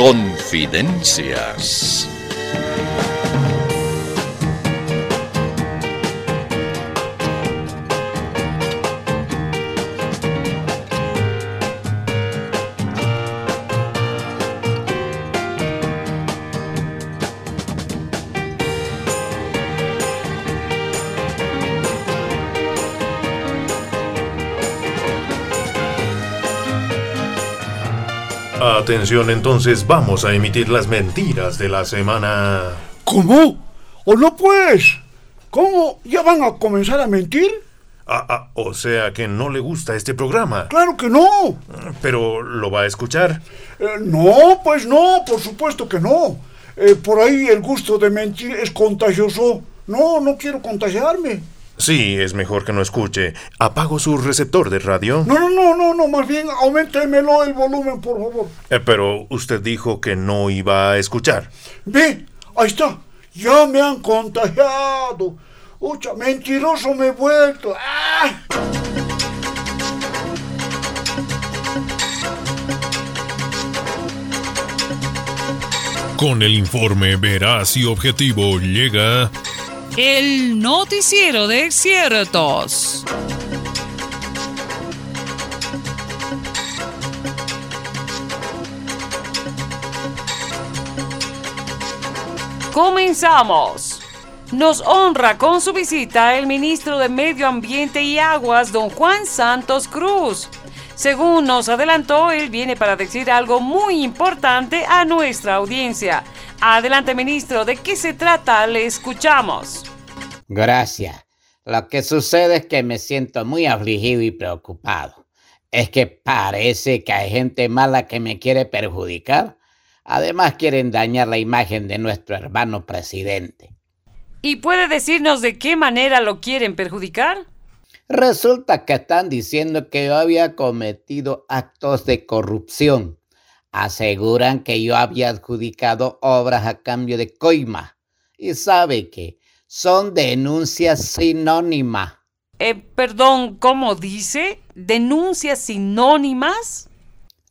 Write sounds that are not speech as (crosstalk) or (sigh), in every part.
Confidencias. Atención, entonces vamos a emitir las mentiras de la semana. ¿Cómo? ¿O no pues? ¿Cómo? ¿Ya van a comenzar a mentir? Ah, ah, o sea que no le gusta este programa. Claro que no. Pero lo va a escuchar. Eh, no, pues no, por supuesto que no. Eh, por ahí el gusto de mentir es contagioso. No, no quiero contagiarme. Sí, es mejor que no escuche. ¿Apago su receptor de radio? No, no, no, no, no, más bien aumentémelo el volumen, por favor. Eh, pero usted dijo que no iba a escuchar. Ve, ahí está. Ya me han contagiado. Ucha, mentiroso me he vuelto. ¡Ah! Con el informe veraz y objetivo llega el noticiero de ciertos. Comenzamos. Nos honra con su visita el ministro de Medio Ambiente y Aguas, don Juan Santos Cruz. Según nos adelantó, él viene para decir algo muy importante a nuestra audiencia. Adelante, ministro, ¿de qué se trata? Le escuchamos. Gracias. Lo que sucede es que me siento muy afligido y preocupado. Es que parece que hay gente mala que me quiere perjudicar. Además quieren dañar la imagen de nuestro hermano presidente. ¿Y puede decirnos de qué manera lo quieren perjudicar? Resulta que están diciendo que yo había cometido actos de corrupción Aseguran que yo había adjudicado obras a cambio de coima. Y sabe que son denuncias sinónimas. Eh, perdón, ¿cómo dice? ¿Denuncias sinónimas?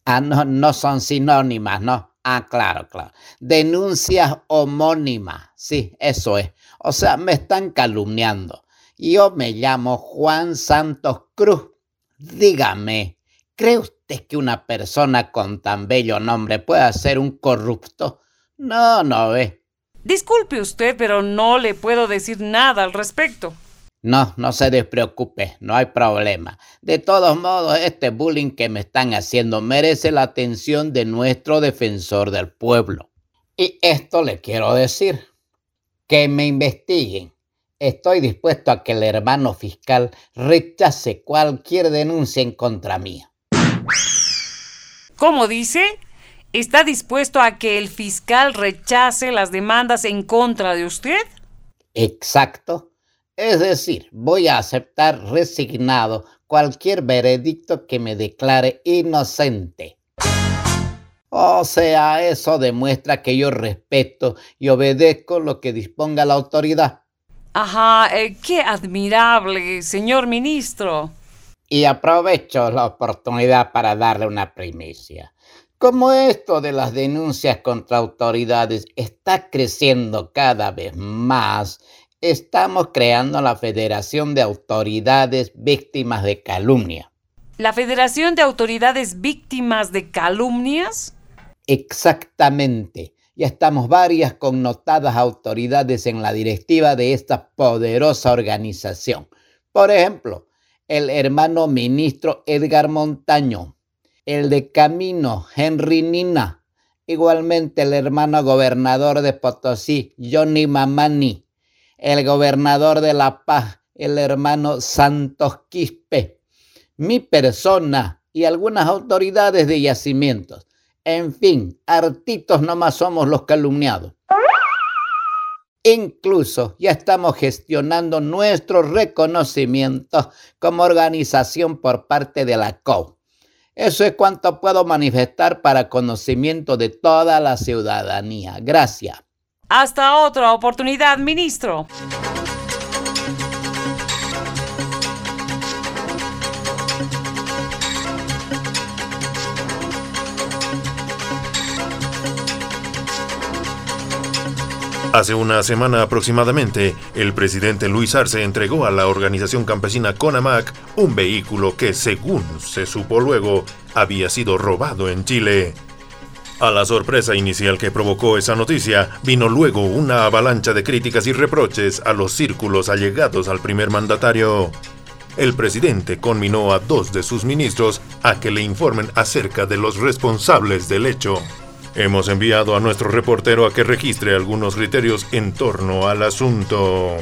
Ah, no, no son sinónimas, no. Ah, claro, claro. Denuncias homónimas. Sí, eso es. O sea, me están calumniando. Yo me llamo Juan Santos Cruz. Dígame, ¿Cree usted que una persona con tan bello nombre pueda ser un corrupto? No, no ve. Disculpe usted, pero no le puedo decir nada al respecto. No, no se despreocupe, no hay problema. De todos modos, este bullying que me están haciendo merece la atención de nuestro defensor del pueblo. Y esto le quiero decir, que me investiguen. Estoy dispuesto a que el hermano fiscal rechace cualquier denuncia en contra mía. ¿Cómo dice? ¿Está dispuesto a que el fiscal rechace las demandas en contra de usted? Exacto. Es decir, voy a aceptar resignado cualquier veredicto que me declare inocente. O sea, eso demuestra que yo respeto y obedezco lo que disponga la autoridad. Ajá, eh, qué admirable, señor ministro y aprovecho la oportunidad para darle una primicia. Como esto de las denuncias contra autoridades está creciendo cada vez más, estamos creando la Federación de Autoridades Víctimas de Calumnia. ¿La Federación de Autoridades Víctimas de Calumnias? Exactamente. Ya estamos varias connotadas autoridades en la directiva de esta poderosa organización. Por ejemplo, el hermano ministro Edgar Montaño, el de Camino Henry Nina, igualmente el hermano gobernador de Potosí Johnny Mamani, el gobernador de La Paz, el hermano Santos Quispe, mi persona y algunas autoridades de yacimientos. En fin, artitos nomás somos los calumniados. Incluso ya estamos gestionando nuestro reconocimiento como organización por parte de la COU. Eso es cuanto puedo manifestar para conocimiento de toda la ciudadanía. Gracias. Hasta otra oportunidad, ministro. Hace una semana aproximadamente, el presidente Luis Arce entregó a la organización campesina CONAMAC un vehículo que, según se supo luego, había sido robado en Chile. A la sorpresa inicial que provocó esa noticia, vino luego una avalancha de críticas y reproches a los círculos allegados al primer mandatario. El presidente conminó a dos de sus ministros a que le informen acerca de los responsables del hecho. Hemos enviado a nuestro reportero a que registre algunos criterios en torno al asunto.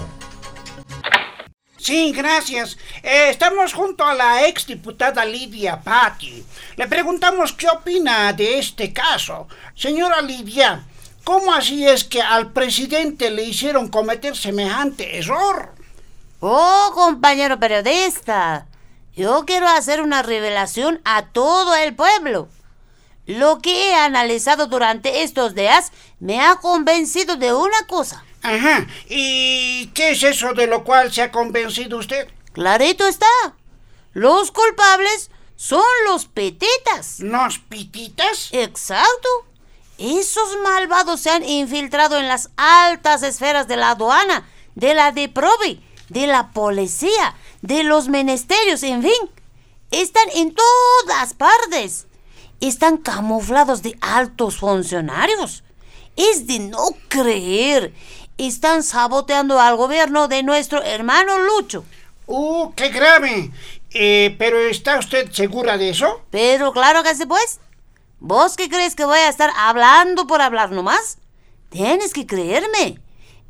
Sí, gracias. Eh, estamos junto a la exdiputada Lidia Patti. Le preguntamos qué opina de este caso. Señora Lidia, ¿cómo así es que al presidente le hicieron cometer semejante error? Oh, compañero periodista, yo quiero hacer una revelación a todo el pueblo. Lo que he analizado durante estos días me ha convencido de una cosa. Ajá. ¿Y qué es eso de lo cual se ha convencido usted? Clarito está. Los culpables son los petetas. ¿Los pititas? Exacto. Esos malvados se han infiltrado en las altas esferas de la aduana, de la DEPROVE, de la policía, de los ministerios, en fin. Están en todas partes están camuflados de altos funcionarios. Es de no creer. Están saboteando al gobierno de nuestro hermano Lucho. ¡Uh, qué grave! Eh, ¿Pero está usted segura de eso? Pero claro que sí, pues. ¿Vos qué crees que voy a estar hablando por hablar nomás? Tienes que creerme.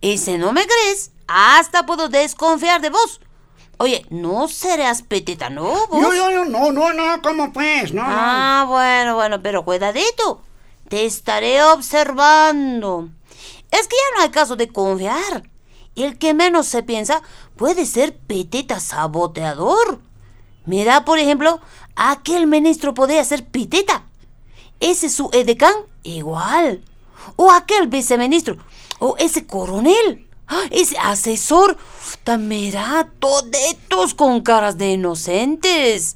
Y si no me crees, hasta puedo desconfiar de vos. Oye, no serás petita, ¿no? ¿Vos? No, no, no, no, no, ¿cómo pues? No, ah, bueno, bueno, pero cuidadito. Te estaré observando. Es que ya no hay caso de confiar. El que menos se piensa puede ser peteta saboteador. Mira, por ejemplo, aquel ministro podría ser peteta. Ese su edecán, igual. O aquel viceministro. O ese coronel. Ese asesor, mira, toditos con caras de inocentes.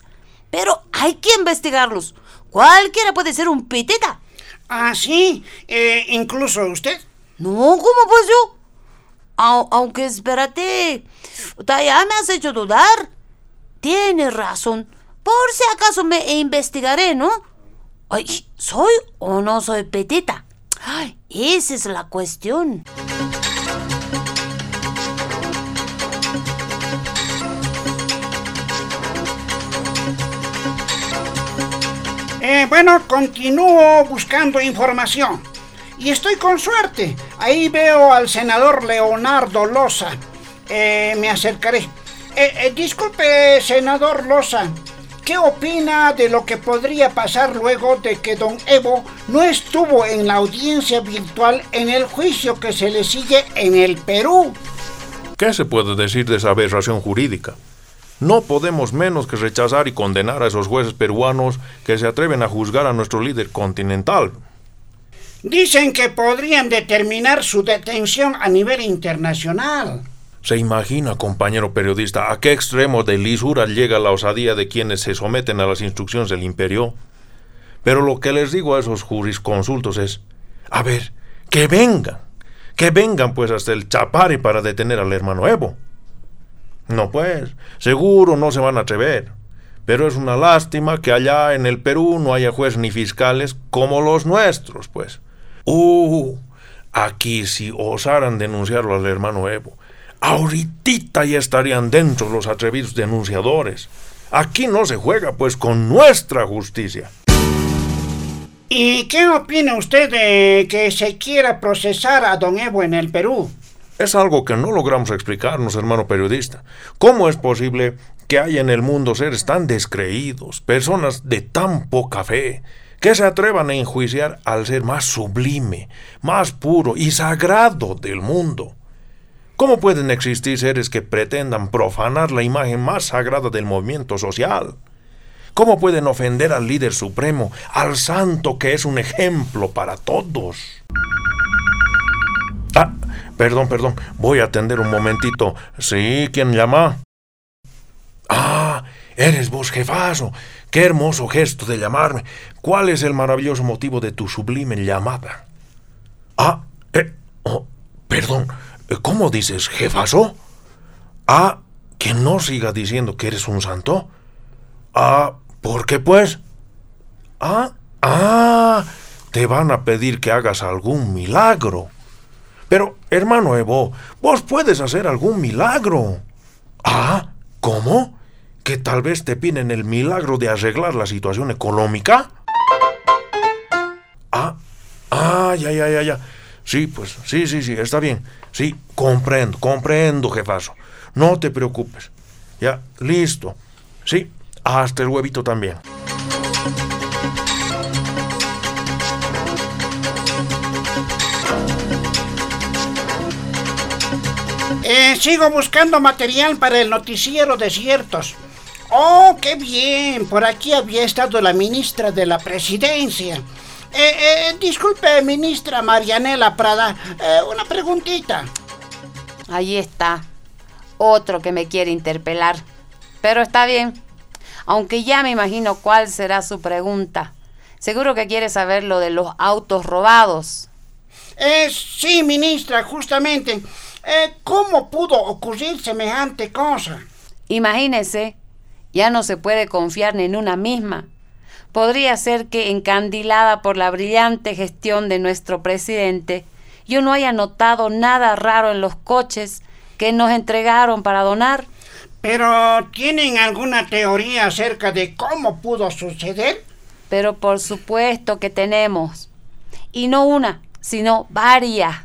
Pero hay que investigarlos. Cualquiera puede ser un peteta. Ah, sí, eh, incluso usted. No, ¿cómo pues yo? aunque espérate, ya me has hecho dudar. Tienes razón. Por si acaso me investigaré, ¿no? Ay, ¿soy o no soy petita? Ay, esa es la cuestión. Eh, bueno, continúo buscando información. Y estoy con suerte. Ahí veo al senador Leonardo Loza. Eh, me acercaré. Eh, disculpe, senador Loza. ¿Qué opina de lo que podría pasar luego de que don Evo no estuvo en la audiencia virtual en el juicio que se le sigue en el Perú? ¿Qué se puede decir de esa aberración jurídica? No podemos menos que rechazar y condenar a esos jueces peruanos que se atreven a juzgar a nuestro líder continental. Dicen que podrían determinar su detención a nivel internacional. ¿Se imagina, compañero periodista, a qué extremo de lisura llega la osadía de quienes se someten a las instrucciones del imperio? Pero lo que les digo a esos jurisconsultos es, a ver, que vengan, que vengan pues hasta el Chapare para detener al hermano Evo. No, pues, seguro no se van a atrever. Pero es una lástima que allá en el Perú no haya jueces ni fiscales como los nuestros, pues. Uh, aquí si osaran denunciarlo al hermano Evo, ahorita ya estarían dentro los atrevidos denunciadores. Aquí no se juega, pues, con nuestra justicia. ¿Y qué opina usted de que se quiera procesar a don Evo en el Perú? Es algo que no logramos explicarnos, hermano periodista. ¿Cómo es posible que haya en el mundo seres tan descreídos, personas de tan poca fe, que se atrevan a enjuiciar al ser más sublime, más puro y sagrado del mundo? ¿Cómo pueden existir seres que pretendan profanar la imagen más sagrada del movimiento social? ¿Cómo pueden ofender al líder supremo, al santo que es un ejemplo para todos? Ah, Perdón, perdón, voy a atender un momentito. Sí, ¿quién llama? Ah, eres vos, jefazo. Qué hermoso gesto de llamarme. ¿Cuál es el maravilloso motivo de tu sublime llamada? Ah, eh, oh, Perdón, ¿cómo dices, jefazo? Ah, que no siga diciendo que eres un santo. Ah, ¿por qué pues? Ah, ah, te van a pedir que hagas algún milagro. Pero, hermano Evo, vos puedes hacer algún milagro. Ah, ¿cómo? ¿Que tal vez te piden el milagro de arreglar la situación económica? Ah, ah, ya, ya, ya, ya. Sí, pues, sí, sí, sí, está bien. Sí, comprendo, comprendo, jefazo. No te preocupes. Ya, listo. Sí, hasta el huevito también. Eh, sigo buscando material para el noticiero Desiertos. Oh, qué bien. Por aquí había estado la ministra de la presidencia. Eh, eh, disculpe, ministra Marianela Prada, eh, una preguntita. Ahí está. Otro que me quiere interpelar. Pero está bien. Aunque ya me imagino cuál será su pregunta. Seguro que quiere saber lo de los autos robados. Eh, sí, ministra, justamente. Eh, ¿Cómo pudo ocurrir semejante cosa? Imagínese, ya no se puede confiar ni en una misma. Podría ser que, encandilada por la brillante gestión de nuestro presidente, yo no haya notado nada raro en los coches que nos entregaron para donar. Pero, ¿tienen alguna teoría acerca de cómo pudo suceder? Pero por supuesto que tenemos. Y no una, sino varias.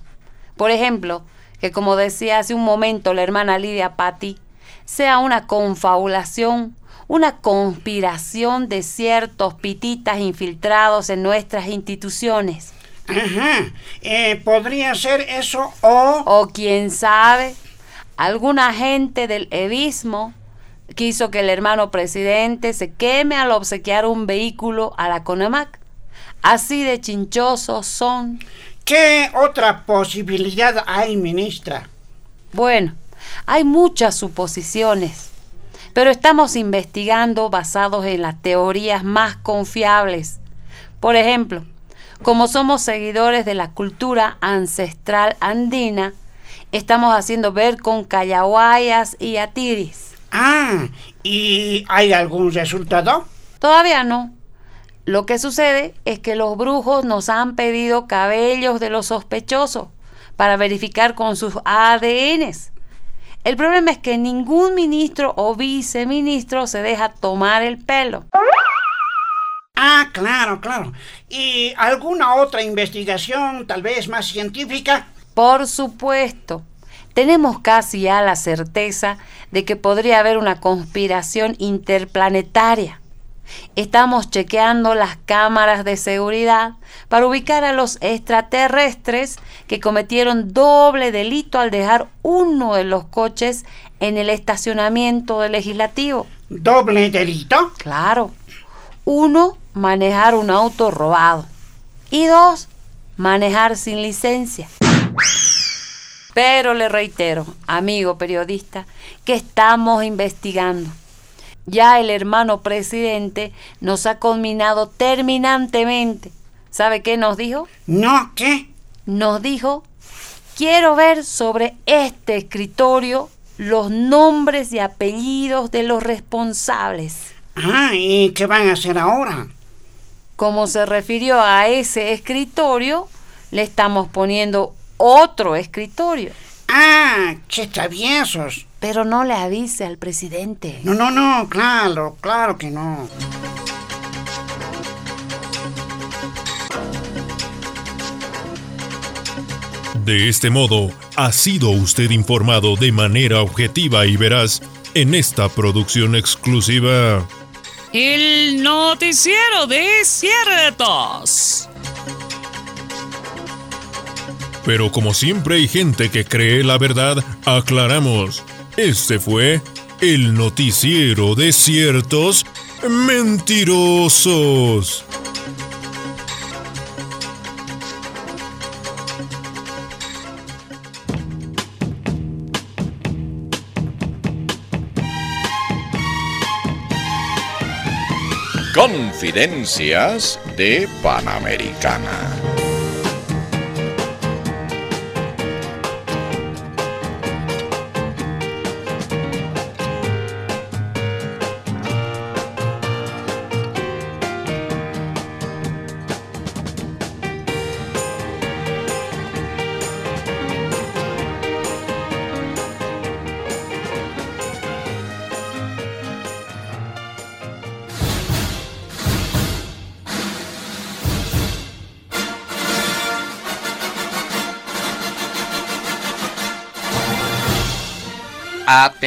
Por ejemplo, que como decía hace un momento la hermana Lidia Patti, sea una confabulación, una conspiración de ciertos pititas infiltrados en nuestras instituciones. Ajá. Eh, ¿Podría ser eso o...? O quién sabe, algún agente del evismo quiso que el hermano presidente se queme al obsequiar un vehículo a la CONAMAC. Así de chinchosos son. ¿Qué otra posibilidad hay, ministra? Bueno, hay muchas suposiciones, pero estamos investigando basados en las teorías más confiables. Por ejemplo, como somos seguidores de la cultura ancestral andina, estamos haciendo ver con callahuayas y atiris. Ah, ¿y hay algún resultado? Todavía no. Lo que sucede es que los brujos nos han pedido cabellos de los sospechosos para verificar con sus ADNs. El problema es que ningún ministro o viceministro se deja tomar el pelo. Ah, claro, claro. ¿Y alguna otra investigación, tal vez más científica? Por supuesto. Tenemos casi ya la certeza de que podría haber una conspiración interplanetaria. Estamos chequeando las cámaras de seguridad para ubicar a los extraterrestres que cometieron doble delito al dejar uno de los coches en el estacionamiento del legislativo. ¿Doble delito? Claro. Uno, manejar un auto robado. Y dos, manejar sin licencia. Pero le reitero, amigo periodista, que estamos investigando. Ya el hermano presidente nos ha conminado terminantemente. ¿Sabe qué nos dijo? No, ¿qué? Nos dijo, quiero ver sobre este escritorio los nombres y apellidos de los responsables. Ah, ¿y qué van a hacer ahora? Como se refirió a ese escritorio, le estamos poniendo otro escritorio. Ah, qué traviesos. Pero no le avise al presidente. No, no, no, claro, claro que no. De este modo, ha sido usted informado de manera objetiva y veraz en esta producción exclusiva. El noticiero de ciertos. Pero como siempre hay gente que cree la verdad, aclaramos. Este fue el noticiero de ciertos mentirosos. Confidencias de Panamericana.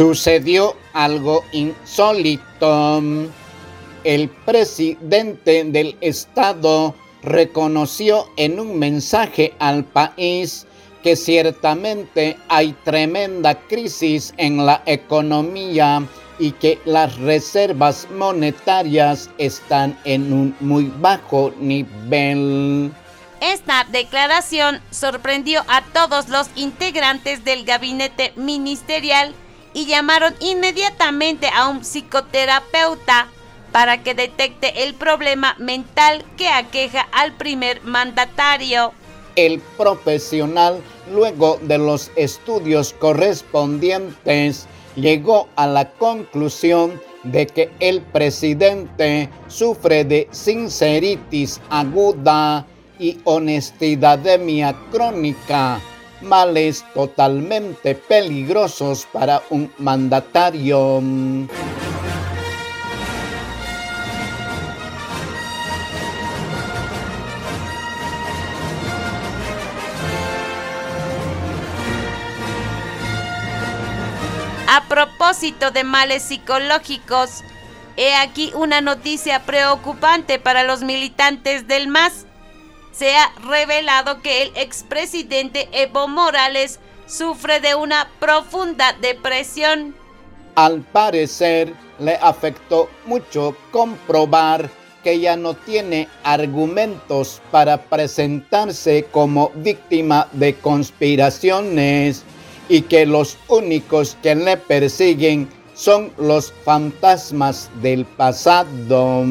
Sucedió algo insólito. El presidente del estado reconoció en un mensaje al país que ciertamente hay tremenda crisis en la economía y que las reservas monetarias están en un muy bajo nivel. Esta declaración sorprendió a todos los integrantes del gabinete ministerial y llamaron inmediatamente a un psicoterapeuta para que detecte el problema mental que aqueja al primer mandatario. El profesional, luego de los estudios correspondientes, llegó a la conclusión de que el presidente sufre de sinceritis aguda y honestidademia crónica, males totalmente peligrosos para un mandatario. A propósito de males psicológicos, he aquí una noticia preocupante para los militantes del MAS. Se ha revelado que el expresidente Evo Morales sufre de una profunda depresión. Al parecer, le afectó mucho comprobar que ya no tiene argumentos para presentarse como víctima de conspiraciones y que los únicos que le persiguen son los fantasmas del pasado.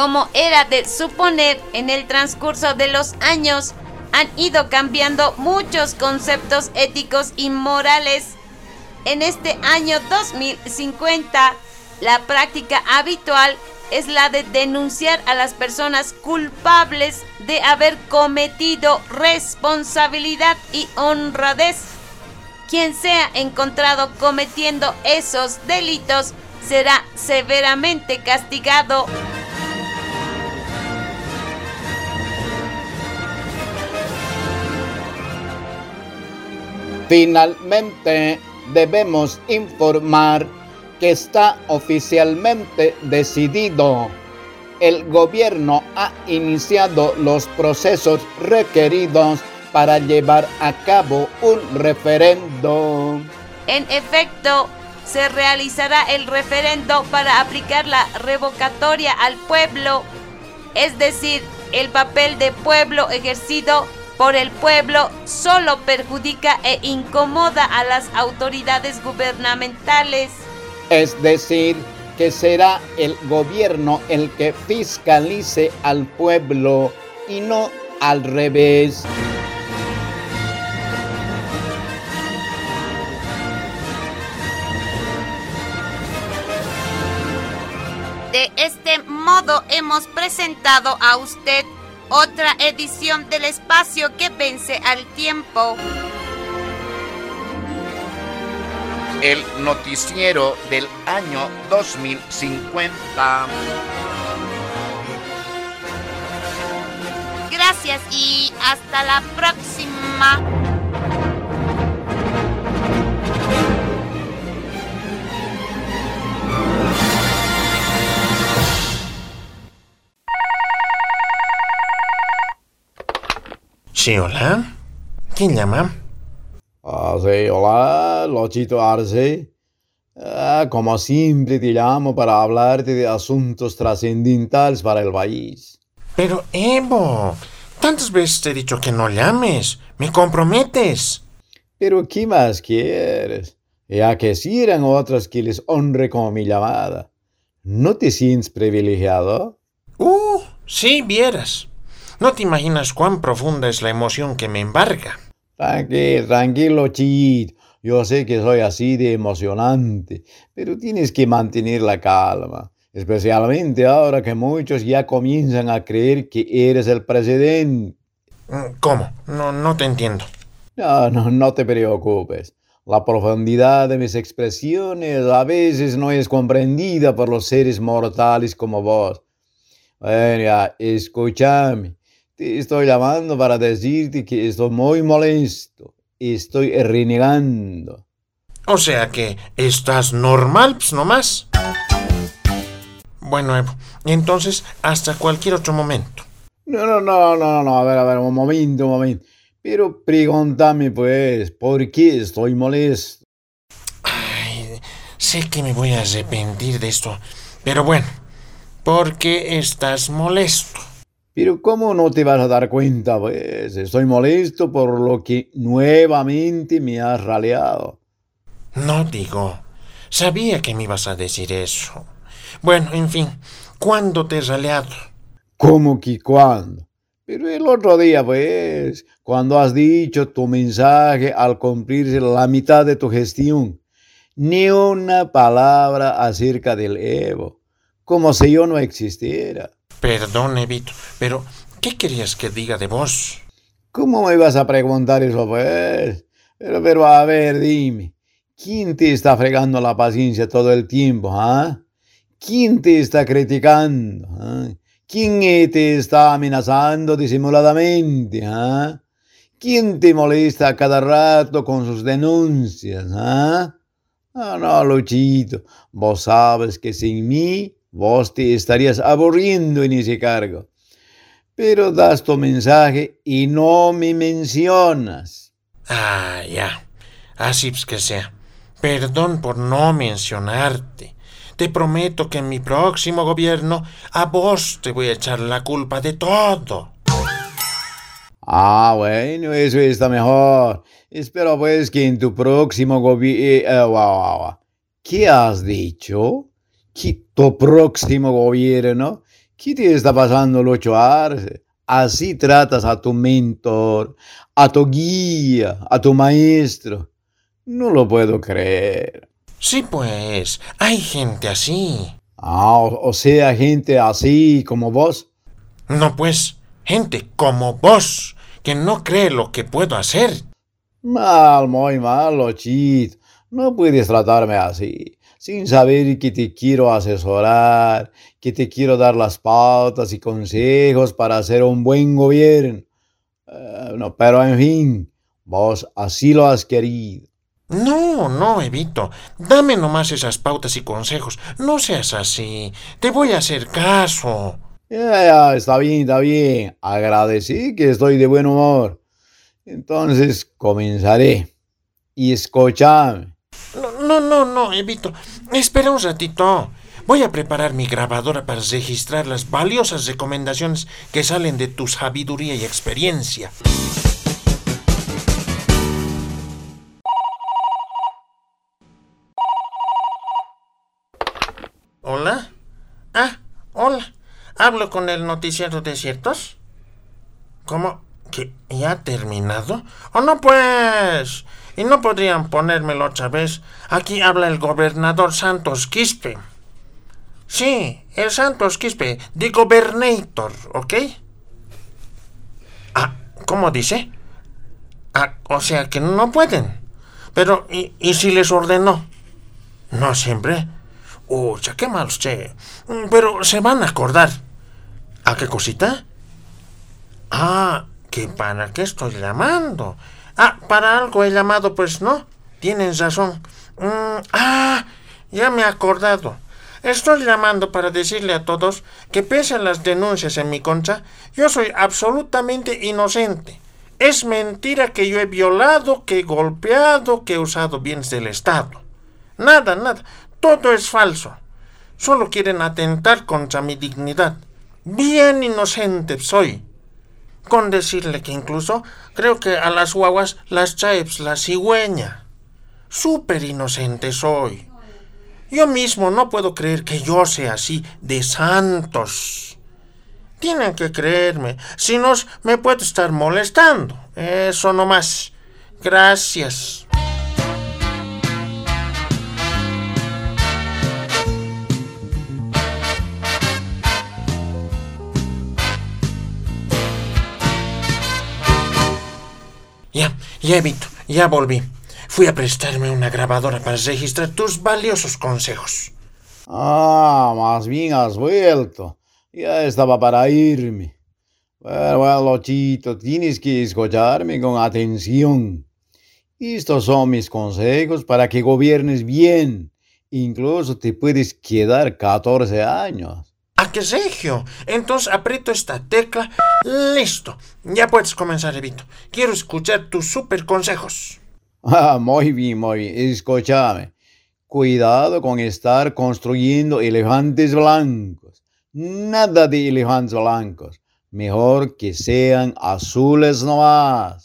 Como era de suponer, en el transcurso de los años han ido cambiando muchos conceptos éticos y morales. En este año 2050, la práctica habitual es la de denunciar a las personas culpables de haber cometido responsabilidad y honradez. Quien sea encontrado cometiendo esos delitos será severamente castigado. Finalmente, debemos informar que está oficialmente decidido. El gobierno ha iniciado los procesos requeridos para llevar a cabo un referendo. En efecto, se realizará el referendo para aplicar la revocatoria al pueblo, es decir, el papel de pueblo ejercido por el pueblo solo perjudica e incomoda a las autoridades gubernamentales. Es decir, que será el gobierno el que fiscalice al pueblo y no al revés. De este modo hemos presentado a usted otra edición del espacio que vence al tiempo. El noticiero del año 2050. Gracias y hasta la próxima. Sí, hola. ¿Quién llama? Ah, sí, hola, Lochito Arce. Ah, como siempre te llamo para hablarte de asuntos trascendentales para el país. Pero, Evo, tantas veces te he dicho que no llames. Me comprometes. Pero, ¿qué más quieres? ya que si eran otros que les honre como mi llamada. ¿No te sientes privilegiado? Uh, sí, vieras. No te imaginas cuán profunda es la emoción que me embarga. Tranquilo, tranquilo, Chit. Yo sé que soy así de emocionante, pero tienes que mantener la calma, especialmente ahora que muchos ya comienzan a creer que eres el presidente. Mm, ¿Cómo? No, no te entiendo. No, no, no te preocupes. La profundidad de mis expresiones a veces no es comprendida por los seres mortales como vos. Bueno, ya, escúchame. Te estoy llamando para decirte que estoy muy molesto. Estoy renegando. O sea que estás normal, pues nomás. Bueno, Evo, entonces hasta cualquier otro momento. No, no, no, no, no, a ver, a ver, un momento, un momento. Pero pregúntame pues, ¿por qué estoy molesto? Ay, sé que me voy a arrepentir de esto, pero bueno, ¿por qué estás molesto? Pero ¿cómo no te vas a dar cuenta? Pues estoy molesto por lo que nuevamente me has raleado. No digo. Sabía que me ibas a decir eso. Bueno, en fin, ¿cuándo te he raleado? ¿Cómo que cuándo? Pero el otro día, pues, cuando has dicho tu mensaje al cumplirse la mitad de tu gestión, ni una palabra acerca del Evo, como si yo no existiera. Perdón, Evito, pero ¿qué querías que diga de vos? ¿Cómo me ibas a preguntar eso, pues? Pero, pero a ver, dime, ¿quién te está fregando la paciencia todo el tiempo, ah? ¿Quién te está criticando? ah? ¿Quién te está amenazando disimuladamente? ah? ¿Quién te molesta a cada rato con sus denuncias? ah? No, no, Luchito, vos sabes que sin mí vos te estarías aburriendo en ese cargo. Pero das tu mensaje y no me mencionas. Ah, ya. Así pues que sea. Perdón por no mencionarte. Te prometo que en mi próximo gobierno a vos te voy a echar la culpa de todo. Ah, bueno, eso está mejor. Espero pues que en tu próximo gobierno... ¿Qué has dicho? ¿Qué tu próximo gobierno? ¿Qué te está pasando, Lucho Arce? Así tratas a tu mentor, a tu guía, a tu maestro. No lo puedo creer. Sí, pues, hay gente así. Ah, o, o sea, gente así como vos. No, pues, gente como vos, que no cree lo que puedo hacer. Mal, muy mal, Lochito. No puedes tratarme así, sin saber que te quiero asesorar, que te quiero dar las pautas y consejos para hacer un buen gobierno. Eh, no, pero en fin, vos así lo has querido. No, no, Evito. Dame nomás esas pautas y consejos. No seas así. Te voy a hacer caso. Ya, ya, está bien, está bien. Agradecí que estoy de buen humor. Entonces comenzaré. Y escúchame. No, no, no, Evito. Espera un ratito. Voy a preparar mi grabadora para registrar las valiosas recomendaciones que salen de tu sabiduría y experiencia. ¿Hola? Ah, hola. ¿Hablo con el noticiero de ciertos? ¿Cómo? ¿Que ya ha terminado? ¡Oh, no, pues! ¿Y no podrían ponérmelo otra vez? Aquí habla el gobernador Santos Quispe. Sí, el Santos Quispe, the gobernator, ¿ok? Ah, ¿cómo dice? Ah, o sea que no pueden. Pero, ¿y, y si les ordenó? No siempre. Ucha, qué mal usted. Mm, Pero se van a acordar. ¿A qué cosita? Ah, que para qué estoy llamando. Ah, para algo he llamado, pues no. Tienen razón. Mm, ah, ya me he acordado. Estoy llamando para decirle a todos que pese a las denuncias en mi contra, yo soy absolutamente inocente. Es mentira que yo he violado, que he golpeado, que he usado bienes del Estado. Nada, nada. Todo es falso. Solo quieren atentar contra mi dignidad. Bien inocente soy. Con decirle que incluso creo que a las guaguas las trae pues, la cigüeña. súper inocente soy. Yo mismo no puedo creer que yo sea así de santos. Tienen que creerme, si no me puedo estar molestando. Eso no más. Gracias. Ya, ya evito, ya volví. Fui a prestarme una grabadora para registrar tus valiosos consejos. Ah, más bien has vuelto. Ya estaba para irme. Bueno, bueno, Lochito, tienes que escucharme con atención. Estos son mis consejos para que gobiernes bien. Incluso te puedes quedar 14 años. ¿A qué regio? Entonces aprieto esta tecla. Listo. Ya puedes comenzar, Evito. Quiero escuchar tus super consejos. (laughs) Ah, muy bien, muy bien. Escúchame. Cuidado con estar construyendo elefantes blancos. Nada de elefantes blancos. Mejor que sean azules nomás.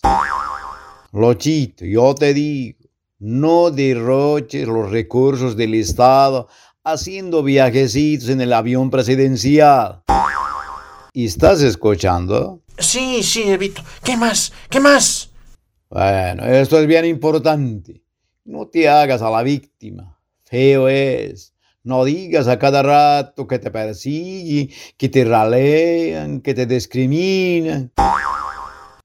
Lochito, yo te digo, no derroches los recursos del Estado haciendo viajecitos en el avión presidencial. ¿Estás escuchando? Sí, sí, Evito. ¿Qué más? ¿Qué más? Bueno, esto es bien importante. No te hagas a la víctima. Feo es. No digas a cada rato que te persiguen, que te ralean, que te discriminan.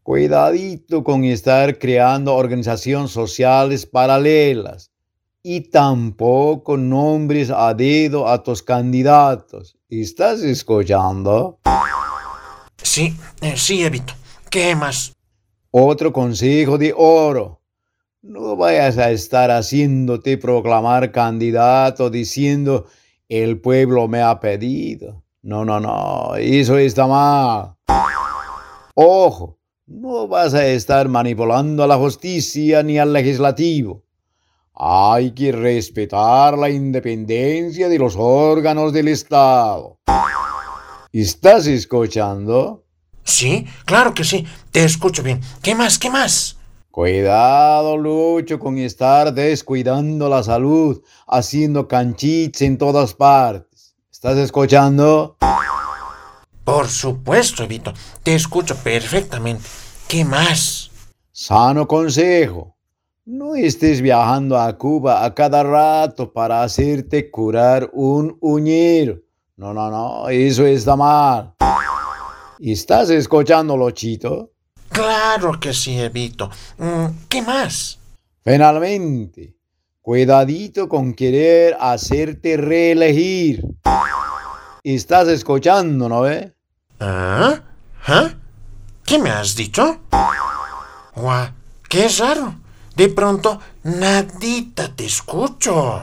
Cuidadito con estar creando organizaciones sociales paralelas y tampoco nombres a dedo a tus candidatos. ¿Estás escuchando? Sí, eh, sí, Evito. ¿Qué más? Otro consejo de oro. No vayas a estar haciéndote proclamar candidato diciendo el pueblo me ha pedido. No, no, no, eso está mal. Ojo, no vas a estar manipulando a la justicia ni al legislativo. Hay que respetar la independencia de los órganos del Estado. ¿Estás escuchando? Sí, claro que sí. Te escucho bien. ¿Qué más? ¿Qué más? Cuidado, Lucho, con estar descuidando la salud, haciendo canchitos en todas partes. ¿Estás escuchando? Por supuesto, Evito. Te escucho perfectamente. ¿Qué más? Sano consejo. No estés viajando a Cuba a cada rato para hacerte curar un uñero. No, no, no, eso está mal. ¿Estás escuchando, Lochito? Claro que sí, Evito. Mm, ¿Qué más? Finalmente, cuidadito con querer hacerte reelegir. ¿Estás escuchando, no ve? ¿Ah? ¿Ah? ¿Qué me has dicho? Guau, qué raro. De pronto, nadita te escucho.